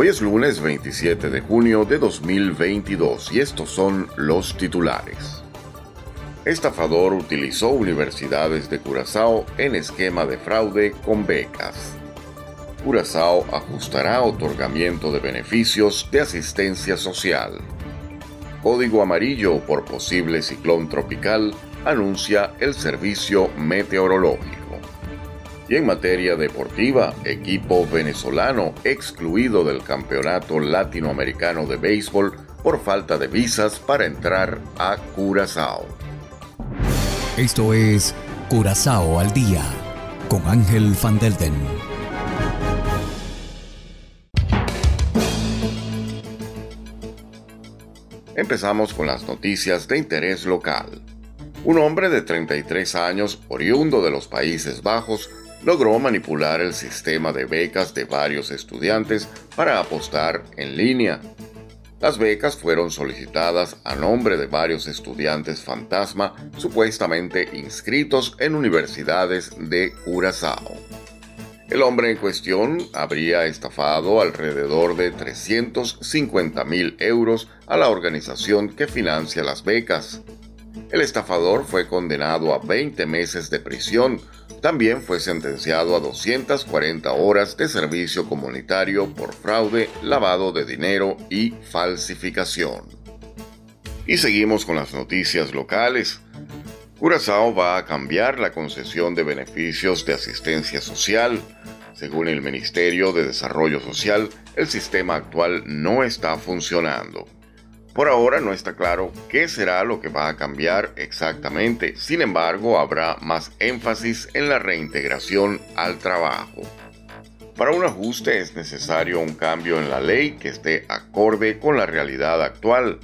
Hoy es lunes 27 de junio de 2022 y estos son los titulares. Estafador utilizó universidades de Curazao en esquema de fraude con becas. Curazao ajustará otorgamiento de beneficios de asistencia social. Código amarillo por posible ciclón tropical anuncia el servicio meteorológico. Y en materia deportiva, equipo venezolano excluido del Campeonato Latinoamericano de Béisbol por falta de visas para entrar a Curazao. Esto es Curazao al día con Ángel Van Delden. Empezamos con las noticias de interés local. Un hombre de 33 años, oriundo de los Países Bajos, logró manipular el sistema de becas de varios estudiantes para apostar en línea. Las becas fueron solicitadas a nombre de varios estudiantes fantasma supuestamente inscritos en universidades de Curazao. El hombre en cuestión habría estafado alrededor de 350 mil euros a la organización que financia las becas. El estafador fue condenado a 20 meses de prisión también fue sentenciado a 240 horas de servicio comunitario por fraude, lavado de dinero y falsificación. Y seguimos con las noticias locales. Curazao va a cambiar la concesión de beneficios de asistencia social. Según el Ministerio de Desarrollo Social, el sistema actual no está funcionando. Por ahora no está claro qué será lo que va a cambiar exactamente, sin embargo habrá más énfasis en la reintegración al trabajo. Para un ajuste es necesario un cambio en la ley que esté acorde con la realidad actual,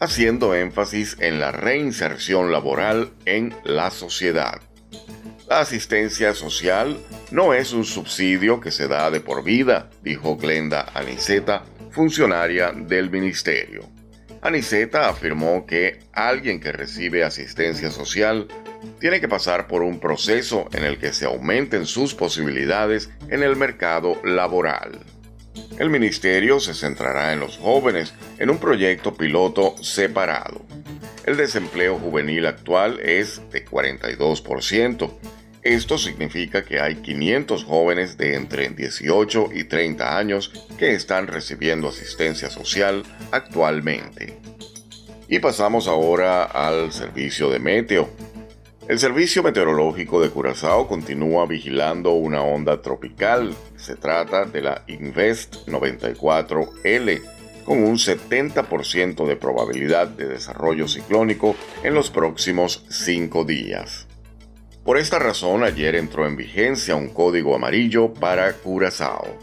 haciendo énfasis en la reinserción laboral en la sociedad. La asistencia social no es un subsidio que se da de por vida, dijo Glenda Aniceta, funcionaria del ministerio. Aniceta afirmó que alguien que recibe asistencia social tiene que pasar por un proceso en el que se aumenten sus posibilidades en el mercado laboral. El ministerio se centrará en los jóvenes en un proyecto piloto separado. El desempleo juvenil actual es de 42%, esto significa que hay 500 jóvenes de entre 18 y 30 años que están recibiendo asistencia social actualmente. Y pasamos ahora al servicio de meteo. El Servicio Meteorológico de Curazao continúa vigilando una onda tropical. Se trata de la Invest 94L, con un 70% de probabilidad de desarrollo ciclónico en los próximos 5 días. Por esta razón, ayer entró en vigencia un código amarillo para Curazao.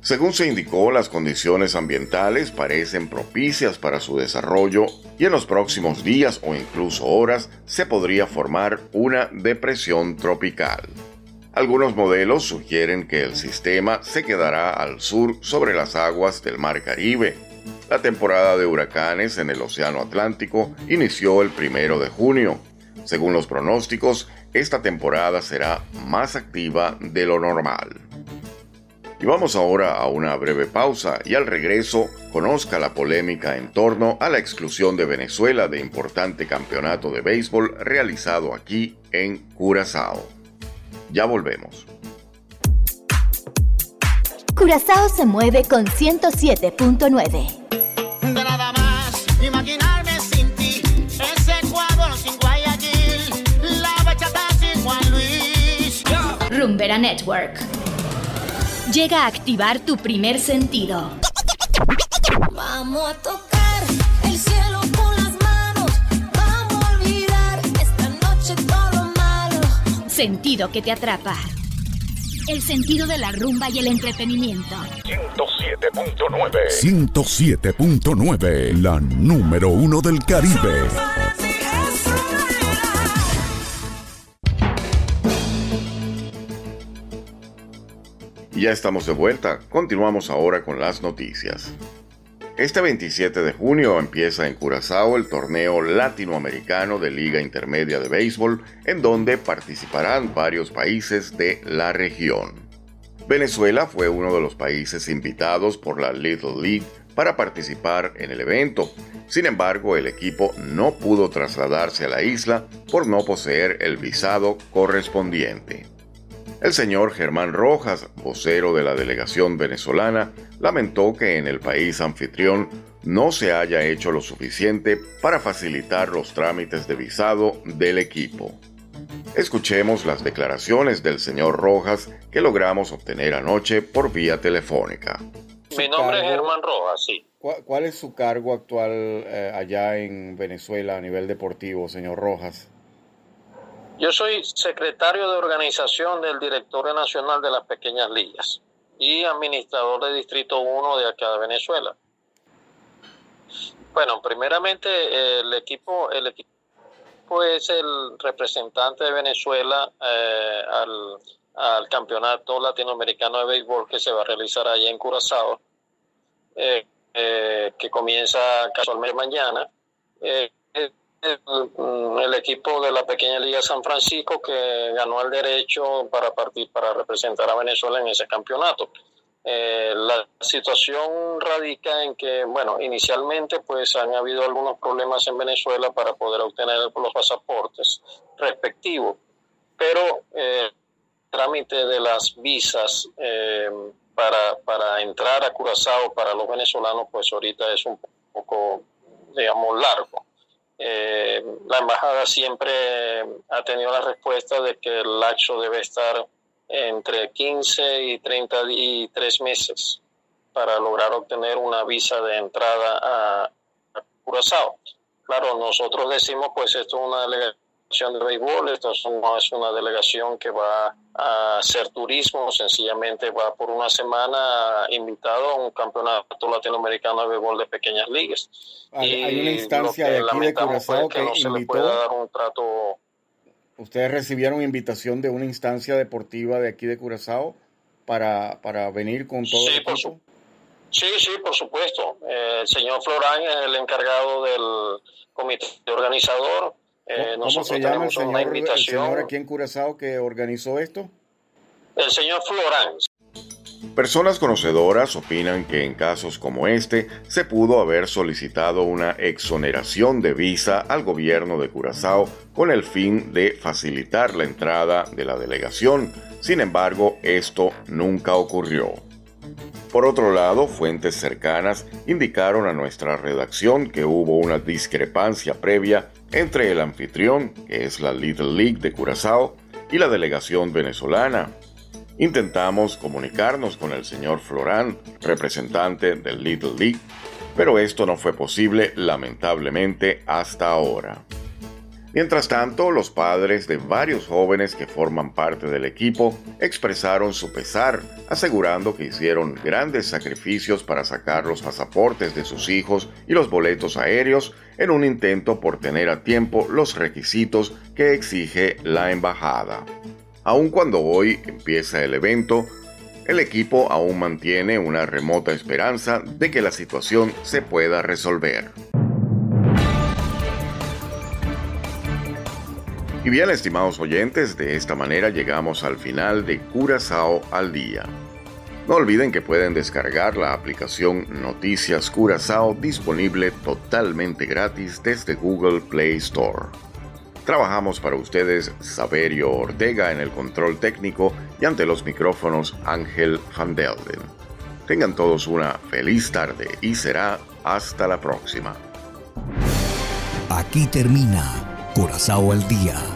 Según se indicó, las condiciones ambientales parecen propicias para su desarrollo y en los próximos días o incluso horas se podría formar una depresión tropical. Algunos modelos sugieren que el sistema se quedará al sur sobre las aguas del Mar Caribe. La temporada de huracanes en el Océano Atlántico inició el primero de junio. Según los pronósticos, esta temporada será más activa de lo normal. Y vamos ahora a una breve pausa y al regreso conozca la polémica en torno a la exclusión de Venezuela de importante campeonato de béisbol realizado aquí en Curazao. Ya volvemos. Curazao se mueve con 107.9. Network. Llega a activar tu primer sentido. Vamos a tocar el cielo con las manos. Vamos a olvidar esta noche todo malo. Sentido que te atrapa. El sentido de la rumba y el entretenimiento. 107.9. 107.9. La número uno del Caribe. Ya estamos de vuelta. Continuamos ahora con las noticias. Este 27 de junio empieza en Curazao el torneo latinoamericano de Liga Intermedia de Béisbol, en donde participarán varios países de la región. Venezuela fue uno de los países invitados por la Little League para participar en el evento. Sin embargo, el equipo no pudo trasladarse a la isla por no poseer el visado correspondiente. El señor Germán Rojas, vocero de la delegación venezolana, lamentó que en el país anfitrión no se haya hecho lo suficiente para facilitar los trámites de visado del equipo. Escuchemos las declaraciones del señor Rojas que logramos obtener anoche por vía telefónica. Mi nombre es Germán Rojas, sí. ¿Cuál, es su cargo actual eh, allá en Venezuela a nivel deportivo, señor Rojas? Yo soy secretario de organización del Directorio Nacional de las Pequeñas Ligas y administrador de Distrito 1 de acá de Venezuela. Bueno, primeramente el equipo, el equipo es el representante de Venezuela eh, al, campeonato latinoamericano de béisbol que se va a realizar allá en Curazao, eh, eh, que comienza casualmente mañana el, equipo de la pequeña Liga San Francisco que ganó el derecho para partir para representar a Venezuela en ese campeonato. Eh, la situación radica en que, bueno, inicialmente pues han habido algunos problemas en Venezuela para poder obtener los pasaportes respectivos, pero eh, el trámite de las visas eh, para, para entrar a Curazao para los venezolanos pues ahorita es un poco, digamos, largo. Eh, la embajada siempre ha tenido la respuesta de que el laxo debe estar entre 15 y 33 meses para lograr obtener una visa de entrada a, a Curazao. Claro, nosotros decimos pues esto es una delegación de béisbol, esto no es una delegación que va a hacer turismo, sencillamente va por una semana invitado a un campeonato latinoamericano de béisbol de pequeñas ligas. Hay, una instancia de aquí de Curazao que, invitó. dar un trato. ¿Ustedes recibieron invitación de una instancia deportiva de aquí de Curazao para, para venir con todo sí, el sí, sí, por supuesto. el señor Florán es el encargado del comité organizador eh, ¿Cómo se llama el señor, el señor aquí en Curazao que organizó esto? El señor Florán. Personas conocedoras opinan que en casos como este se pudo haber solicitado una exoneración de visa al gobierno de Curazao con el fin de facilitar la entrada de la delegación. Sin embargo, esto nunca ocurrió. Por otro lado, fuentes cercanas indicaron a nuestra redacción que hubo una discrepancia previa entre el anfitrión, que es la Little League de Curazao, y la delegación venezolana. Intentamos comunicarnos con el señor Florán, representante del Little League, pero esto no fue posible lamentablemente hasta ahora. Mientras tanto, los padres de varios jóvenes que forman parte del equipo expresaron su pesar, asegurando que hicieron grandes sacrificios para sacar los pasaportes de sus hijos y los boletos aéreos en un intento por tener a tiempo los requisitos que exige la embajada. Aun cuando hoy empieza el evento, el equipo aún mantiene una remota esperanza de que la situación se pueda resolver. Y bien, estimados oyentes, de esta manera llegamos al final de Curazao al día. No olviden que pueden descargar la aplicación Noticias Curazao disponible totalmente gratis desde Google Play Store. Trabajamos para ustedes Saberio Ortega en el control técnico y ante los micrófonos Ángel Van Delden. Tengan todos una feliz tarde y será hasta la próxima. Aquí termina Curazao al día.